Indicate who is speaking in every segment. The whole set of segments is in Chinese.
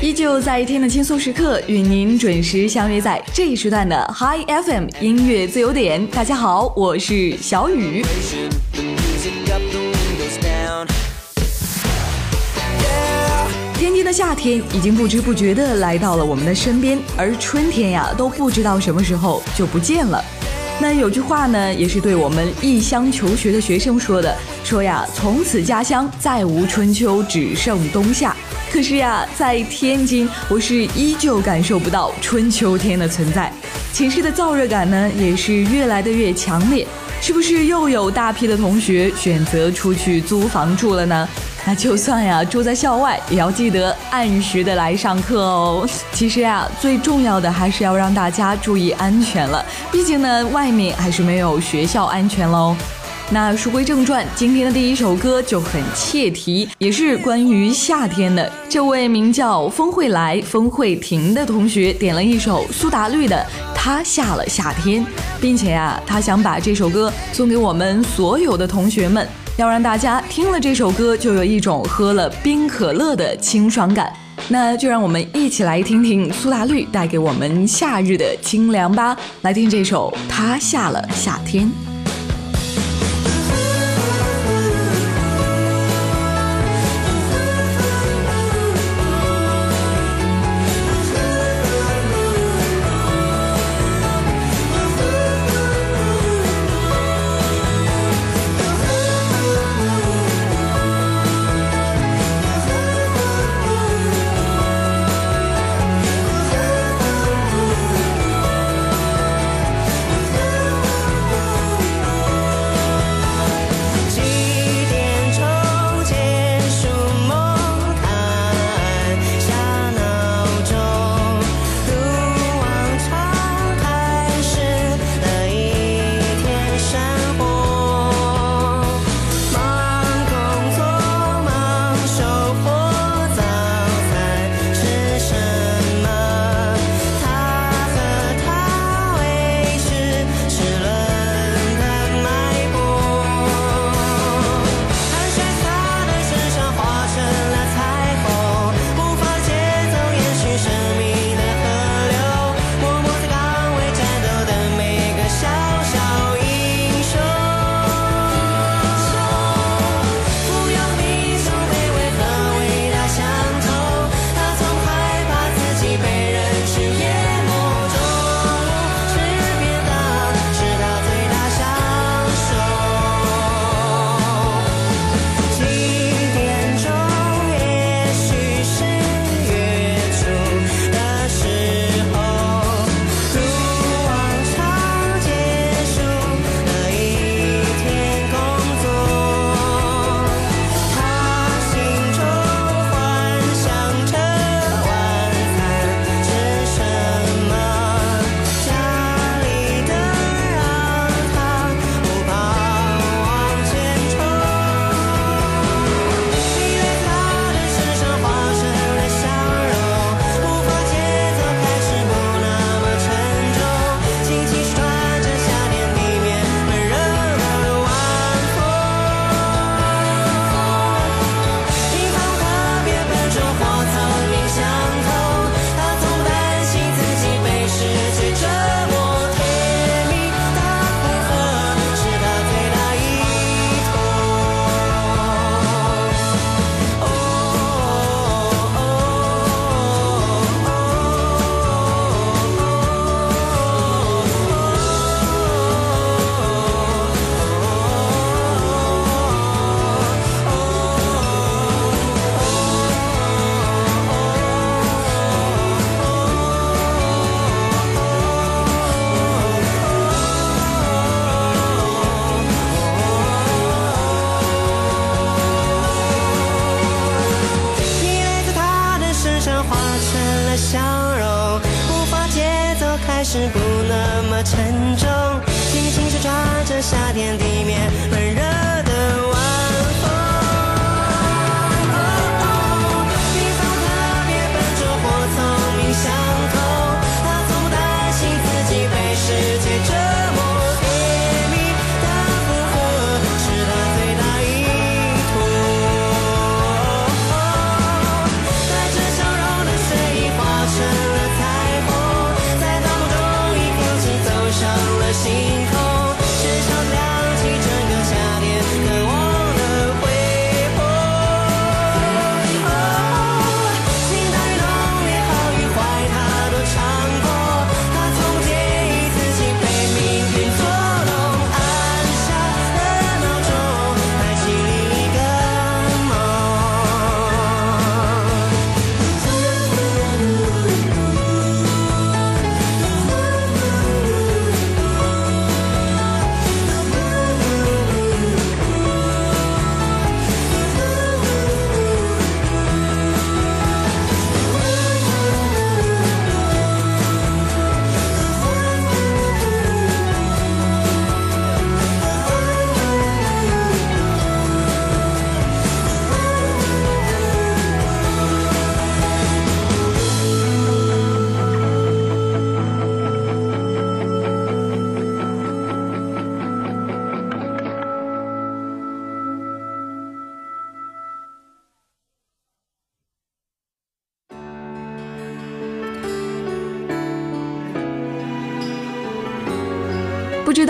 Speaker 1: 依旧在一天的轻松时刻，与您准时相约在这一时段的 Hi FM 音乐自由点。大家好，我是小雨。天津的夏天已经不知不觉的来到了我们的身边，而春天呀，都不知道什么时候就不见了。那有句话呢，也是对我们异乡求学的学生说的，说呀，从此家乡再无春秋，只剩冬夏。可是呀，在天津，我是依旧感受不到春秋天的存在，寝室的燥热感呢，也是越来的越强烈。是不是又有大批的同学选择出去租房住了呢？那就算呀，住在校外，也要记得按时的来上课哦。其实呀，最重要的还是要让大家注意安全了，毕竟呢，外面还是没有学校安全喽。那书归正传，今天的第一首歌就很切题，也是关于夏天的。这位名叫风会来风会停的同学点了一首苏打绿的《他下了夏天》，并且呀、他想把这首歌送给我们所有的同学们，要让大家听了这首歌就有一种喝了冰可乐的清爽感。那就让我们一起来听听苏打绿带给我们夏日的清凉吧。来听这首《他下了夏天》。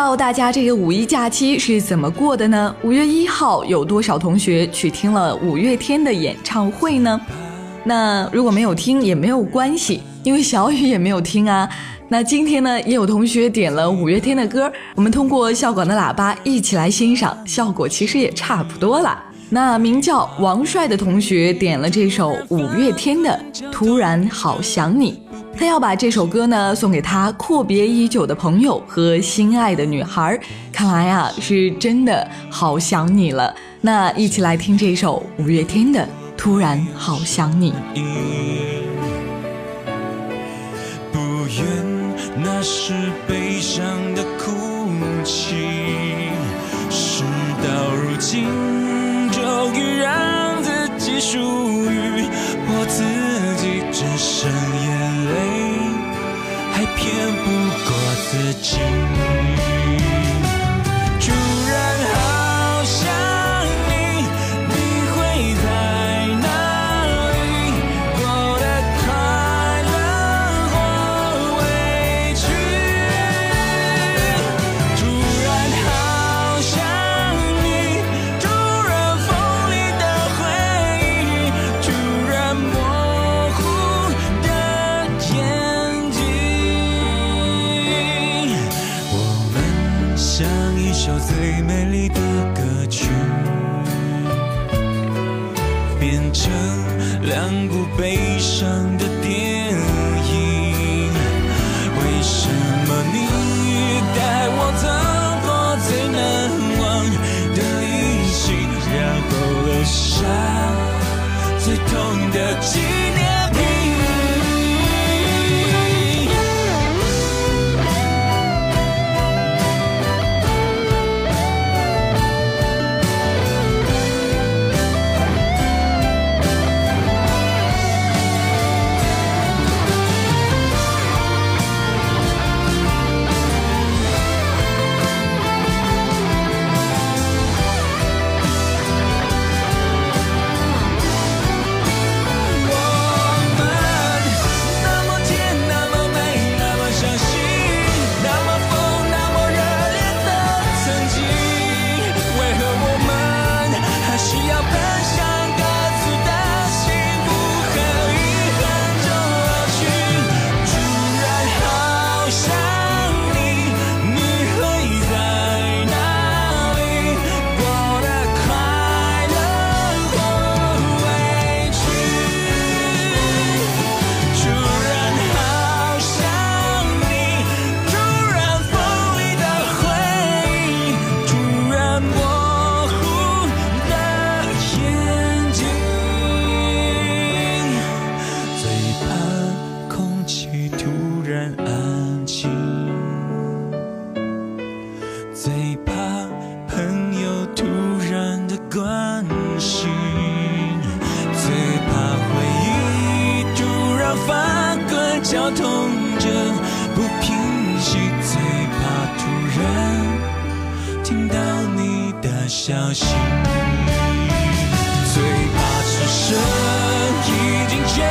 Speaker 1: 道大家这个五一假期是怎么过的呢？五月一号有多少同学去听了五月天的演唱会呢？那如果没有听也没有关系，因为小雨也没有听啊。那今天呢，也有同学点了五月天的歌，我们通过校广的喇叭一起来欣赏，效果其实也差不多了。那名叫王帅的同学点了这首五月天的《突然好想你》。他要把这首歌呢送给他阔别已久的朋友和心爱的女孩儿，看来啊是真的好想你了。那一起来听这首五月天的《突然好想你》。
Speaker 2: 不愿那是悲伤的哭泣，事到如今，终于让自己属于我自己，只剩眼泪，还骗不过自己。绞痛着，不平息，最怕突然听到你的消息。最怕此生已经决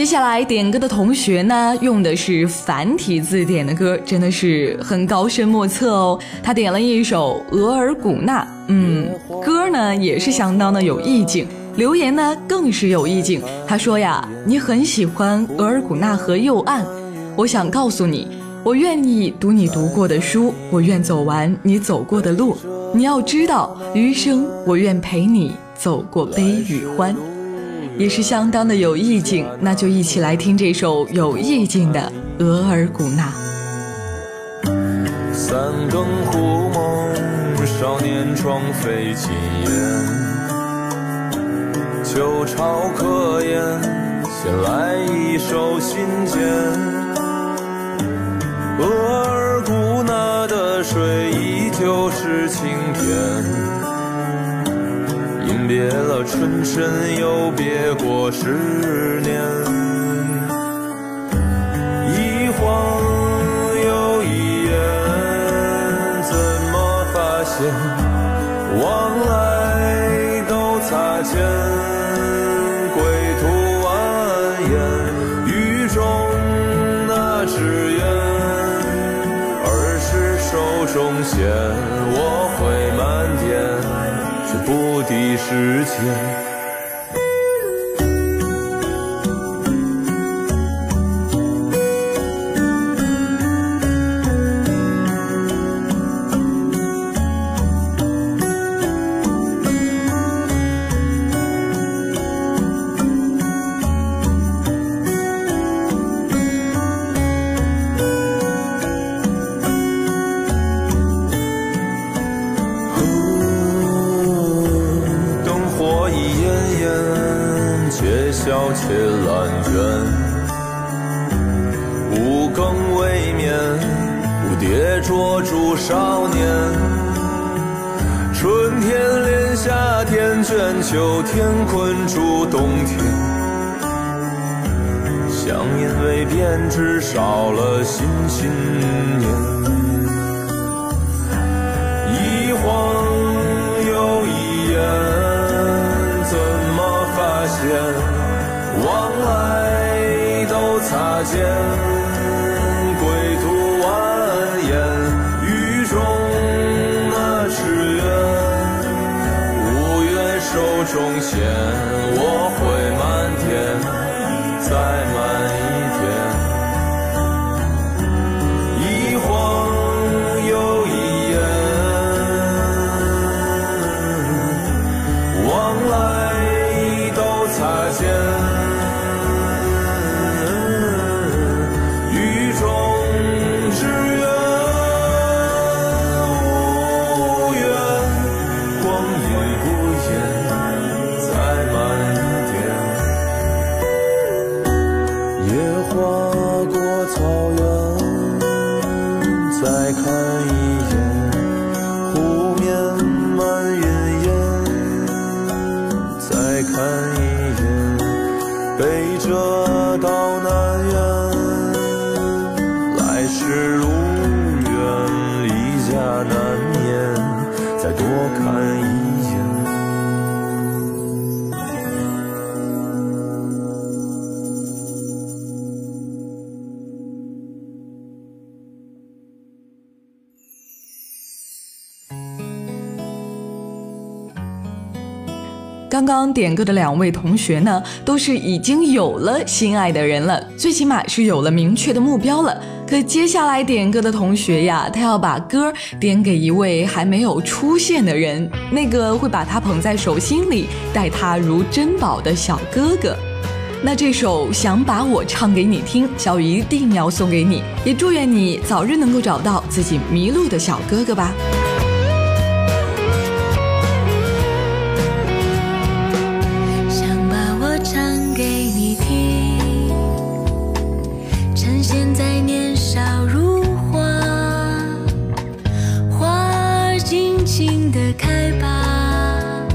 Speaker 1: 接下来点歌的同学呢，用的是繁体字点的歌，真的是很高深莫测哦。他点了一首《额尔古纳》，嗯，歌呢也是相当的有意境，留言呢更是有意境。他说呀，你很喜欢额尔古纳河右岸，我想告诉你，我愿意读你读过的书，我愿走完你走过的路。你要知道，余生我愿陪你走过悲与欢。也是相当的有意境，那就一起来听这首有意境的《额尔古纳》。
Speaker 3: 三更忽梦，少年窗飞尽烟。旧巢客宴，衔来一首信笺。额尔古纳的水依旧是清甜。别了春深，又别过十年，一晃又一眼，怎么发现？往来都擦肩？归途蜿蜒，雨中那纸鸢，儿时手中线，我会漫菩提世界。时间。秋天困住冬天，想念为编织少了新信念，一晃又一眼，怎么发现往来都擦肩？中线，我会漫天，在
Speaker 1: 刚刚点歌的两位同学呢，都是已经有了心爱的人了，最起码是有了明确的目标了。可接下来点歌的同学呀，他要把歌点给一位还没有出现的人，那个会把他捧在手心里、待他如珍宝的小哥哥。那这首想把我唱给你听，小雨一定要送给你，也祝愿你早日能够找到自己迷路的小哥哥吧。
Speaker 4: 静的开吧，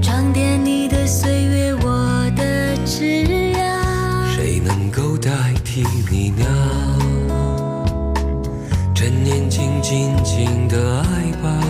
Speaker 4: 装点你的岁月，我的枝桠。
Speaker 2: 谁能够代替你呢？趁年轻，尽情的爱吧。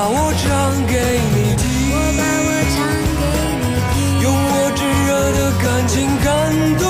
Speaker 4: 我
Speaker 2: 把我唱给你听，
Speaker 4: 我把我唱给你听，
Speaker 2: 用我炙热的感情感动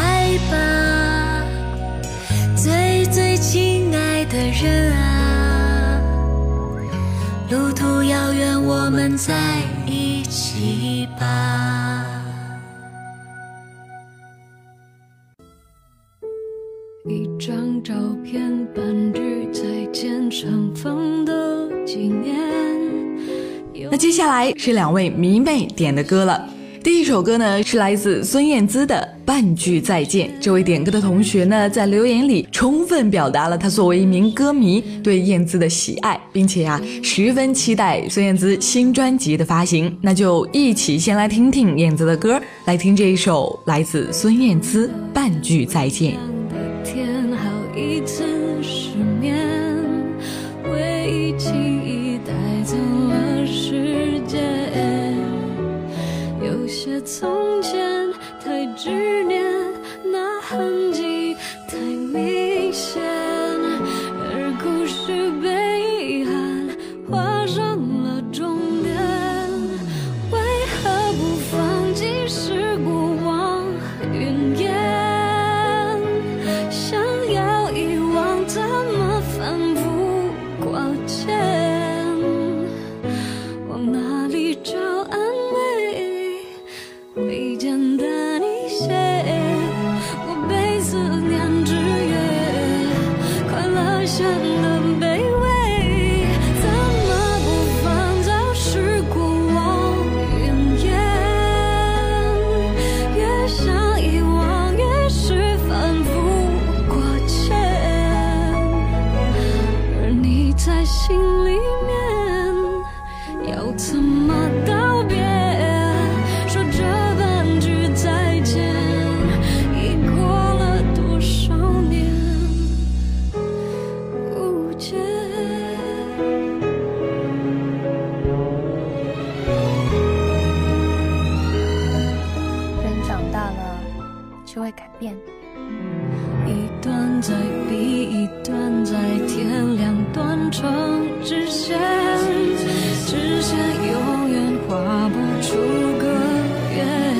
Speaker 4: 人啊，路途遥远，我们在一起吧。
Speaker 5: 一张照片半句再见尘封的纪念。
Speaker 1: 那接下来是两位迷妹点的歌了。第一首歌呢是来自孙燕姿的《半句再见》。这位点歌的同学呢，在留言里充分表达了他作为一名歌迷对燕姿的喜爱，并且呀、十分期待孙燕姿新专辑的发行。那就一起先来听听燕姿的歌，来听这一首来自孙燕姿《半句再见》。
Speaker 5: 执念，那痕迹太明显，而故事被遗憾画上了终点，为何不放弃是过往云烟？想要遗忘，怎么反复挂牵？往哪里找
Speaker 6: 大了就会改变，
Speaker 5: 一段在比一段在天两段成直线，直线永远画不出个圆。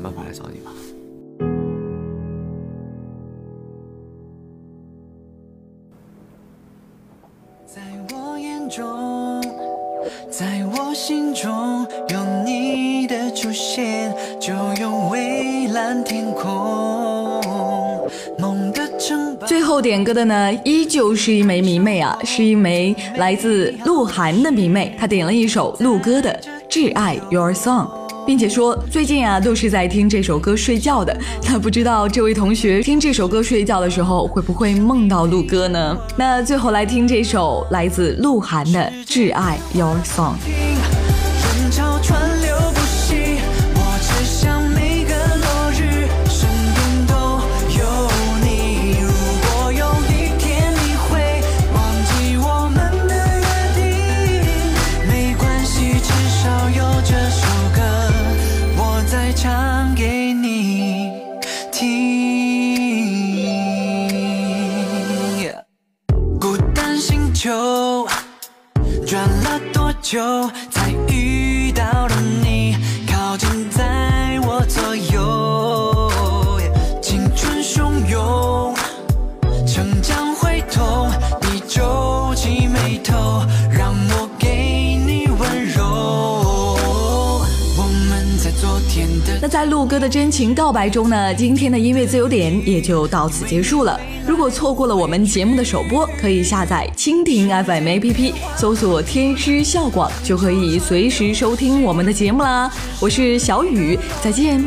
Speaker 7: 想
Speaker 8: 办法来找你吧？
Speaker 1: 在我眼中，在我心中，有你的出现，就有蔚蓝天空。梦的城堡。
Speaker 9: 最后点歌的呢，依旧是一枚迷妹啊，是一枚来自鹿晗的迷妹，她点了一首鹿哥的《挚爱 Your Song》。并且说最近啊都是在听这首歌睡觉的，那不知道这位同学听这首歌睡觉的时候会不会梦到鹿哥呢？那最后来听这首来自鹿晗的《挚爱 Your Song》。真情告白中呢，今天的音乐自由点也就到此结束了。如果错过了我们节目的首播，可以下载蜻蜓 FM APP，搜索“天师笑广”，就可以随时收听我们的节目啦。我是小雨，再见。